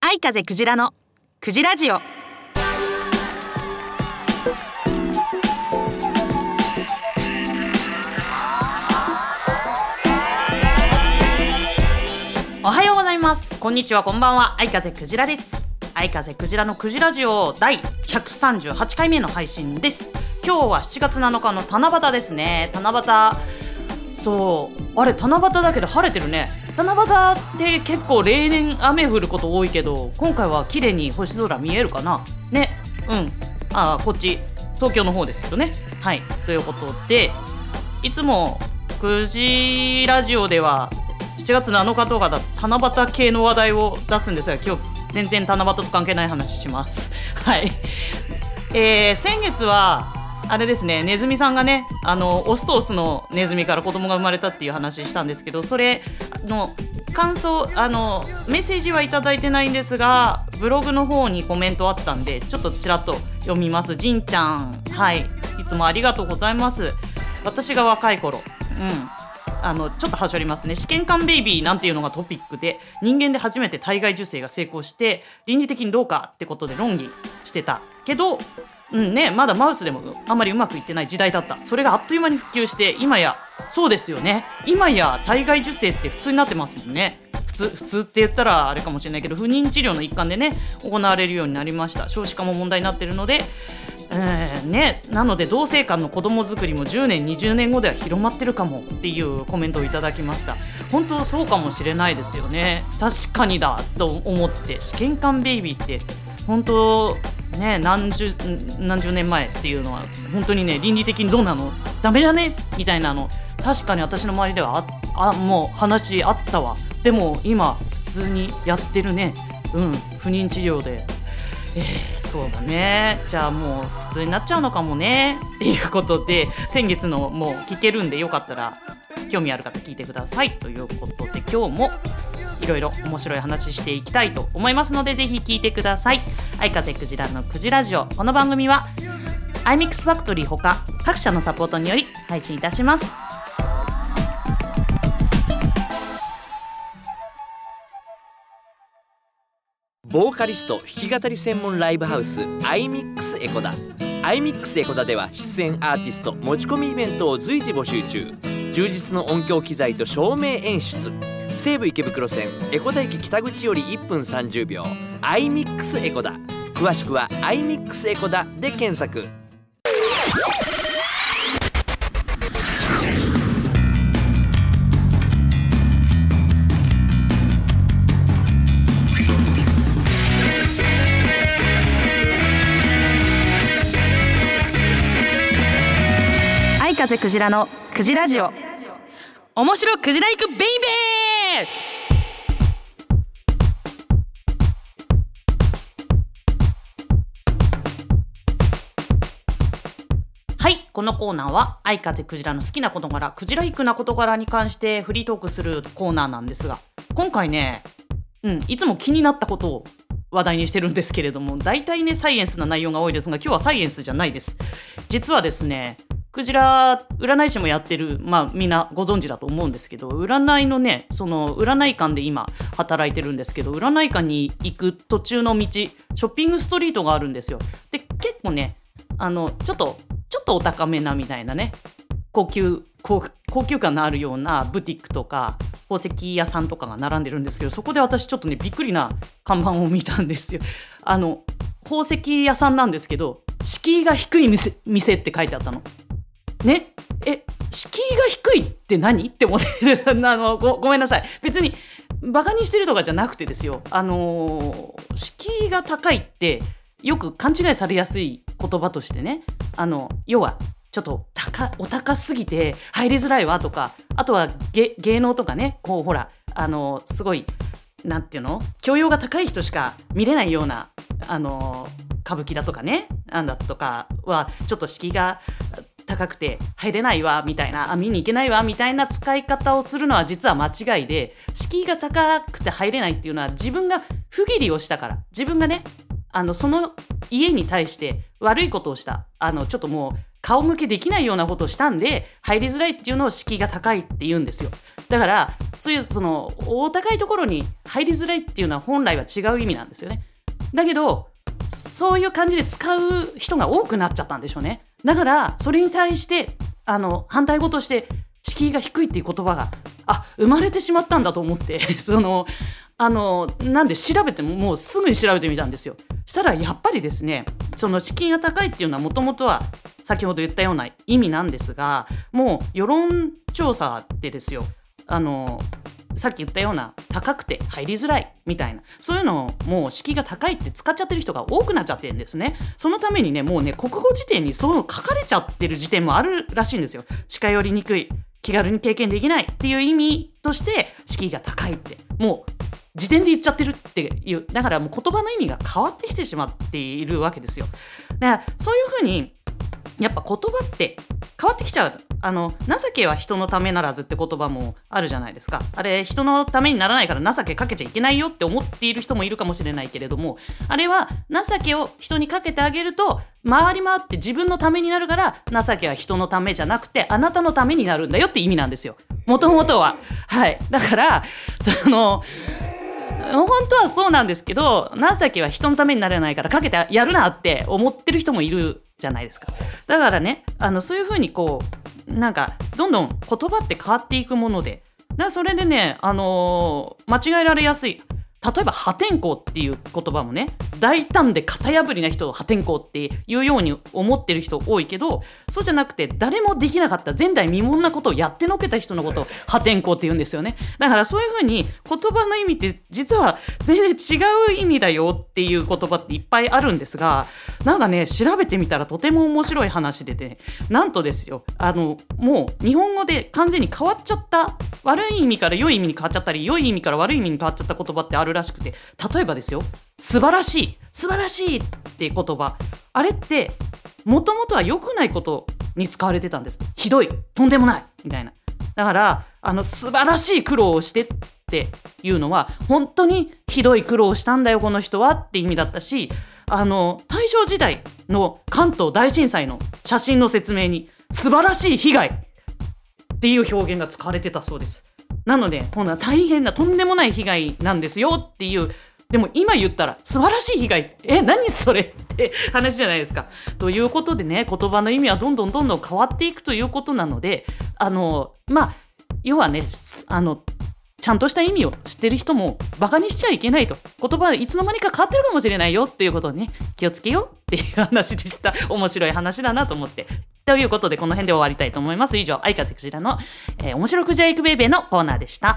愛風クジラのクジラジオ。おはようございます。こんにちはこんばんは。愛風クジラです。愛風クジラのクジラジオ第138回目の配信です。今日は7月7日の七夕ですね。七夕。そう。あれ七夕だけど晴れてるね。七夕って結構例年雨降ること多いけど今回は綺麗に星空見えるかな。ね。うん。あこっち。東京の方ですけどね。はい。ということでいつも9時ラジオでは7月7日とかだ七夕系の話題を出すんですが今日全然七夕と関係ない話します。はい。えー先月はあれですねネズミさんがねあのオスとオスのネズミから子供が生まれたっていう話したんですけどそれの感想あのメッセージはいただいてないんですがブログの方にコメントあったんでちょっとちらっと読みます。じんちゃん。はい。いつもありがとうございます。私が若い頃。うん。あのちょっとはしょりますね。試験管ベイビーなんていうのがトピックで人間で初めて体外受精が成功して倫理的にどうかってことで論議してたけどうんね、まだマウスでもあまりうまくいってない時代だった。それがあっという間に普及して今やそうですよね。今や体外受精って普通になってますもんね。普通普通って言ったらあれかもしれないけど不妊治療の一環でね行われるようになりました。少子化も問題になってるのでえーね、なので同性間の子供作りも10年20年後では広まってるかもっていうコメントをいただきました。本当そうかもしれないですよね。確かにだと思って。試験管ベイビーって本当ね何十何十年前っていうのは本当にね倫理的にどうなの？ダメだね？みたいなの。確かに私の周りではああもう話あったわ。でも今普通にやってるね。うん。不妊治療で。えー、そうだね。じゃあもう普通になっちゃうのかもね。っていうことで先月のもう聞けるんでよかったら興味ある方聞いてくださいということで今日もいろいろ面白い話していきたいと思いますのでぜひ聞いてください。愛風クジラのクジラジオこの番組は iMix ファクトリーほか各社のサポートにより配信いたしますボーカリスト弾き語り専門ライブハウス iMix エコダ。iMix エコダでは出演アーティスト持ち込みイベントを随時募集中。充実の音響機材と照明演出。西武池袋線エコダ駅北口より1分30秒。iMix エコダ。詳しくは iMix エコダで検索。風クジラのクジラジオ。面白クジラ行くベイベー！はいこのコーナーは愛風クジラの好きな事柄クジライクな事柄に関してフリートークするコーナーなんですが今回ねうんいつも気になったことを話題にしてるんですけれども大体ねサイエンスな内容が多いですが今日はサイエンスじゃないです。実はですねクジラ占い師もやってるまあみんなご存知だと思うんですけど占いのねその占い館で今働いてるんですけど占い館に行く途中の道ショッピングストリートがあるんですよで結構ねあのちょっとちょっとお高めなみたいなね高級高級感のあるようなブティックとか宝石屋さんとかが並んでるんですけどそこで私ちょっとねびっくりな看板を見たんですよ。あの宝石屋さんなんですけど敷居が低い店って書いてあったの。ね。え敷居が低いって何？って思って あのごごめんなさい。別にバカにしてるとかじゃなくてですよ。あのー敷居が高いってよく勘違いされやすい言葉としてね。あの要はちょっと高お高すぎて入りづらいわとかあとは芸能とかね。こうほらあのすごいなんていうの？教養が高い人しか見れないようなあの歌舞伎だとかね。なんだとかはちょっと敷居が高くて入れないわみたいなあ見に行けないわみたいな使い方をするのは実は間違いで敷居が高くて入れないっていうのは自分が不義理をしたから。自分がねあのその家に対して悪いことをした。あのちょっともう顔向けできないようなことをしたんで入りづらいっていうのを敷居が高いって言うんですよ。だからそういうそのお高いところに入りづらいっていうのは本来は違う意味なんですよね。だけどそういう感じで使う人が多くなっちゃったんでしょうね。だからそれに対してあの反対語として敷居が低いっていう言葉があ生まれてしまったんだと思って そのあのなんで調べてももうすぐに調べてみたんですよ。したらやっぱりですねその敷居が高いっていうのはもともとは先ほど言ったような意味なんですがもう世論調査ってですよ。あのさっき言ったような高くて入りづらいみたいな。そういうのをもう敷居が高いって使っちゃってる人が多くなっちゃってるんですね。そのためにねもうね国語辞典にそう書かれちゃってる辞典もあるらしいんですよ近寄りにくい気軽に経験できないっていう意味として敷居が高いってもう辞典で言っちゃってるっていうだからもう言葉の意味が変わってきてしまっているわけですよ。だからそういうふうにやっぱ言葉って変わってきちゃうあの情けは人のためならずって言葉もあるじゃないですか。あれ人のためにならないから情けかけちゃいけないよって思っている人もいるかもしれないけれどもあれは情けを人にかけてあげると回り回って自分のためになるから情けは人のためじゃなくてあなたのためになるんだよって意味なんですよ。もともとは。はい。だからその本当はそうなんですけど情けは人のためになれないからかけてやるなって思ってる人もいるじゃないですか。だからねあのそういうふうにこうなんかどんどん言葉って変わっていくもので。だそれでね、あのー間違えられやすい。例えば破天荒っていう言葉もね大胆で型破りな人を破天荒っていうように思ってる人多いけどそうじゃなくて誰もできなかった前代未聞なことをやってのけた人のことを破天荒って言うんですよね。だからそういうふうに言葉の意味って実は全然違う意味だよっていう言葉っていっぱいあるんですがなんかね調べてみたらとても面白い話でねなんとですよあのもう日本語で完全に変わっちゃった悪い意味から良い意味に変わっちゃったり良い意味から悪い意味に変わっちゃった言葉ってあるらしくて例えばですよ素晴らしい素晴らしいって言葉。あれってもともとは良くないことに使われてたんです。ひどい。とんでもない。みたいな。だからあの素晴らしい苦労をしてっていうのは本当にひどい苦労をしたんだよこの人はって意味だったしあの大正時代の関東大震災の写真の説明に素晴らしい被害っていう表現が使われてたそうです。なので、ほな大変なとんでもない被害なんですよっていう、でも今言ったら素晴らしい被害、え、何それって話じゃないですか。ということでね、言葉の意味はどんどんどんどん変わっていくということなので、あの、まあ、要はね、あの、ちゃんとした意味を知ってる人もバカにしちゃいけないと。言葉はいつの間にか変わってるかもしれないよっていうことをね気をつけようっていう話でした。面白い話だなと思って。ということでこの辺で終わりたいと思います。以上藍風くじらの、えー面白くじゃいくべいべーのコーナーでした。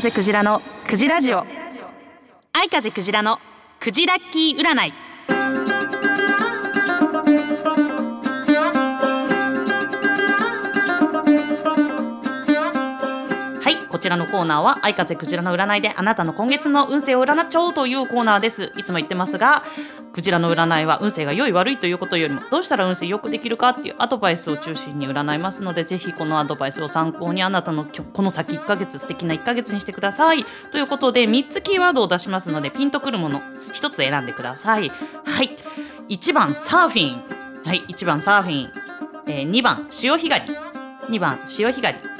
風クジラのクジラジオ。愛風クジラのクジラッキー占い。らのコーナーは愛風クジラの占いであなたの今月の運勢を占っちゃおうというコーナーです。いつも言ってますがクジラの占いは運勢が良い悪いということよりもどうしたら運勢良くできるかっていうアドバイスを中心に占いますのでぜひこのアドバイスを参考にあなたのこの先1ヶ月素敵な1ヶ月にしてください。ということで3つキーワードを出しますのでピンとくるもの1つ選んでください。はい。1番サーフィン。はい。1番サーフィン、えー2番潮干狩り。2番潮干狩り。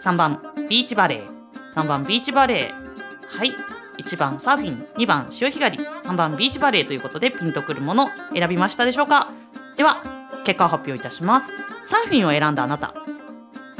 3番ビーチバレー。3番ビーチバレー。はい。1番サーフィン。2番潮干狩り。3番ビーチバレーということでピンとくるもの選びましたでしょうか？では結果を発表いたします。サーフィンを選んだあなた。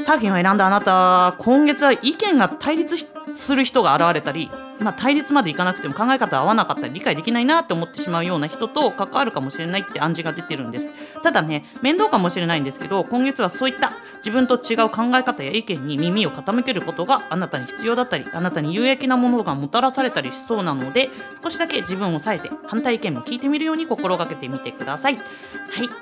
サーフィンを選んだあなた今月は意見が対立しする人が現れたり、まあ、対立までいかなくても考え方合わなかったり理解できないなって思ってしまうような人と関わるかもしれないって暗示が出てるんです。ただね面倒かもしれないんですけど今月はそういった自分と違う考え方や意見に耳を傾けることがあなたに必要だったりあなたに有益なものがもたらされたりしそうなので少しだけ自分を抑えて反対意見も聞いてみるように心がけてみてください。はい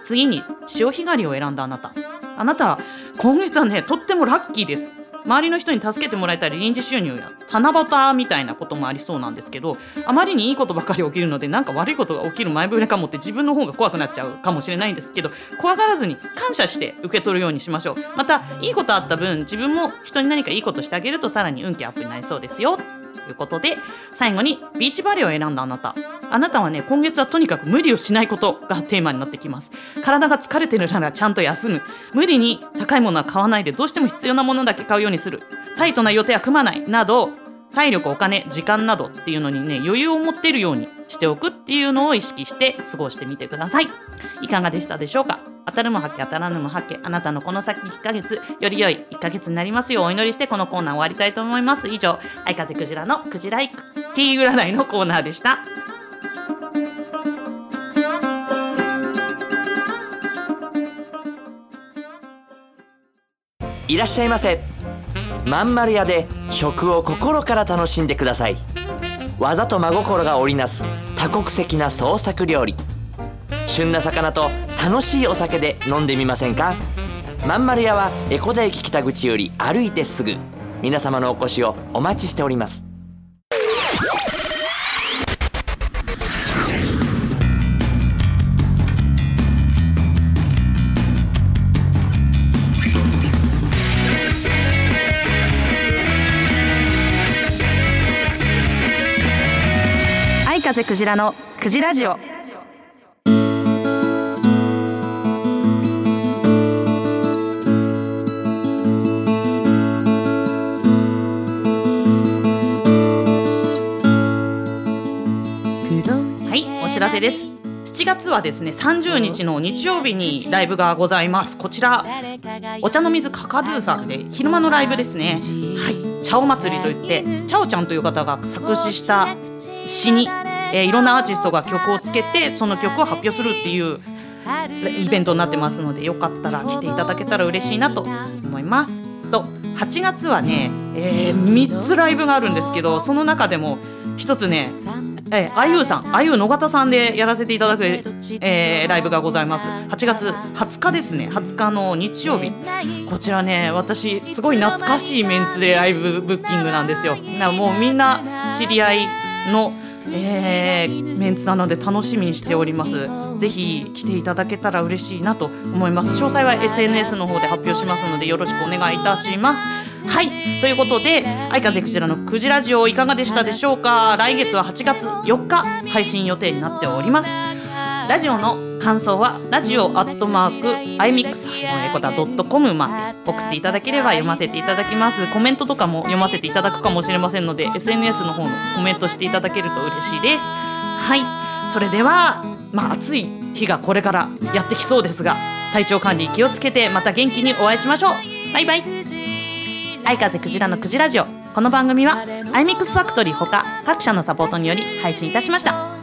次に潮干狩りを選んだあなた。あなた今月はねとってもラッキーです。周りの人に助けてもらえたり臨時収入や七夕みたいなこともありそうなんですけどあまりにいいことばかり起きるのでなんか悪いことが起きる前触れかもって自分の方が怖くなっちゃうかもしれないんですけど怖がらずに感謝して受け取るようにしましょう。またいいことあった分自分も人に何かいいことしてあげるとさらに運気アップになりそうですよ。いうことで最後にビーチバレーを選んだあなた。あなたはね今月はとにかく無理をしないことがテーマになってきます。体が疲れてるならちゃんと休む。無理に高いものは買わないでどうしても必要なものだけ買うようにする。タイトな予定は組まないなど体力お金時間などっていうのにね余裕を持ってるようにしておくっていうのを意識して過ごしてみてください。いかがでしたでしょうか？当たるもはけ当たらぬもはけあなたのこの先1ヶ月より良い1ヶ月になりますようお祈りしてこのコーナー終わりたいと思います。以上愛風クジラのクジライティー占いのコーナーでした。いらっしゃいませ。まん丸屋で食を心から楽しんでください。技と真心が織りなす多国籍な創作料理。旬な魚と楽しいお酒で飲んでみませんか？まん丸屋は江古田駅北口より歩いてすぐ。皆様のお越しをお待ちしております。風クジラのクジラジオ。はいお知らせです。7月はですね30日の日曜日にライブがございます。こちらお茶の水カカドゥさんで昼間のライブですね。はい茶お祭りといってチャオちゃんという方が作詞した詩に、えーいろんなアーティストが曲をつけてその曲を発表するっていうイベントになってますのでよかったら来ていただけたら嬉しいなと思いますと8月はね、え3つライブがあるんですけどその中でも一つねえ、あゆうさん、あゆう野方さんでやらせていただく、えーライブがございます。8月20日ですね、20日の日曜日。こちらね、私、すごい懐かしいメンツでライブブッキングなんですよ。もうみんな知り合いの、えーメンツなので楽しみにしております。ぜひ来ていただけたら嬉しいなと思います。詳細は SNS の方で発表しますのでよろしくお願いいたします。はい、ということで、愛風クジラのクジラジオいかがでしたでしょうか？来月は8月4日配信予定になっております。ラジオの感想はラジオアットマーク iMix エコダドットコムまで送っていただければ読ませていただきます。コメントとかも読ませていただくかもしれませんので SNS の方のコメントしていただけると嬉しいです。はい。それではまあ暑い日がこれからやってきそうですが体調管理気をつけてまた元気にお会いしましょう。バイバイ。愛風クジラのクジラジオ。この番組は iMix ファクトリーほか各社のサポートにより配信いたしました。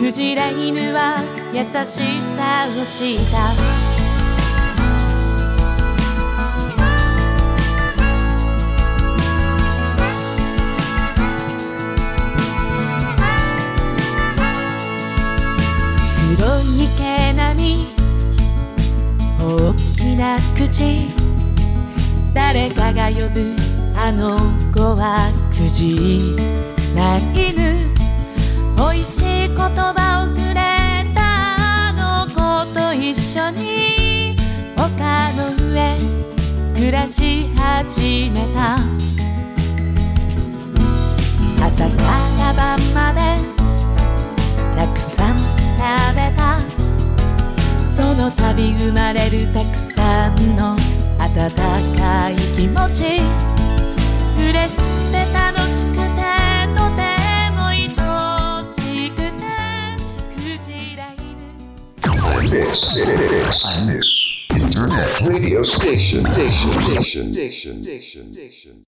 クジラ犬は優しさをした。黒い毛並み大きな口。誰かが呼ぶあの子はクジラ犬美味しい言葉をくれたあの子と一緒に丘の上暮らし始めた。朝から晩までたくさん食べた。その度生まれるたくさんの温かい気持ち。嬉しくて楽しく this, this, this, internet radio station, station, station, station, station, station.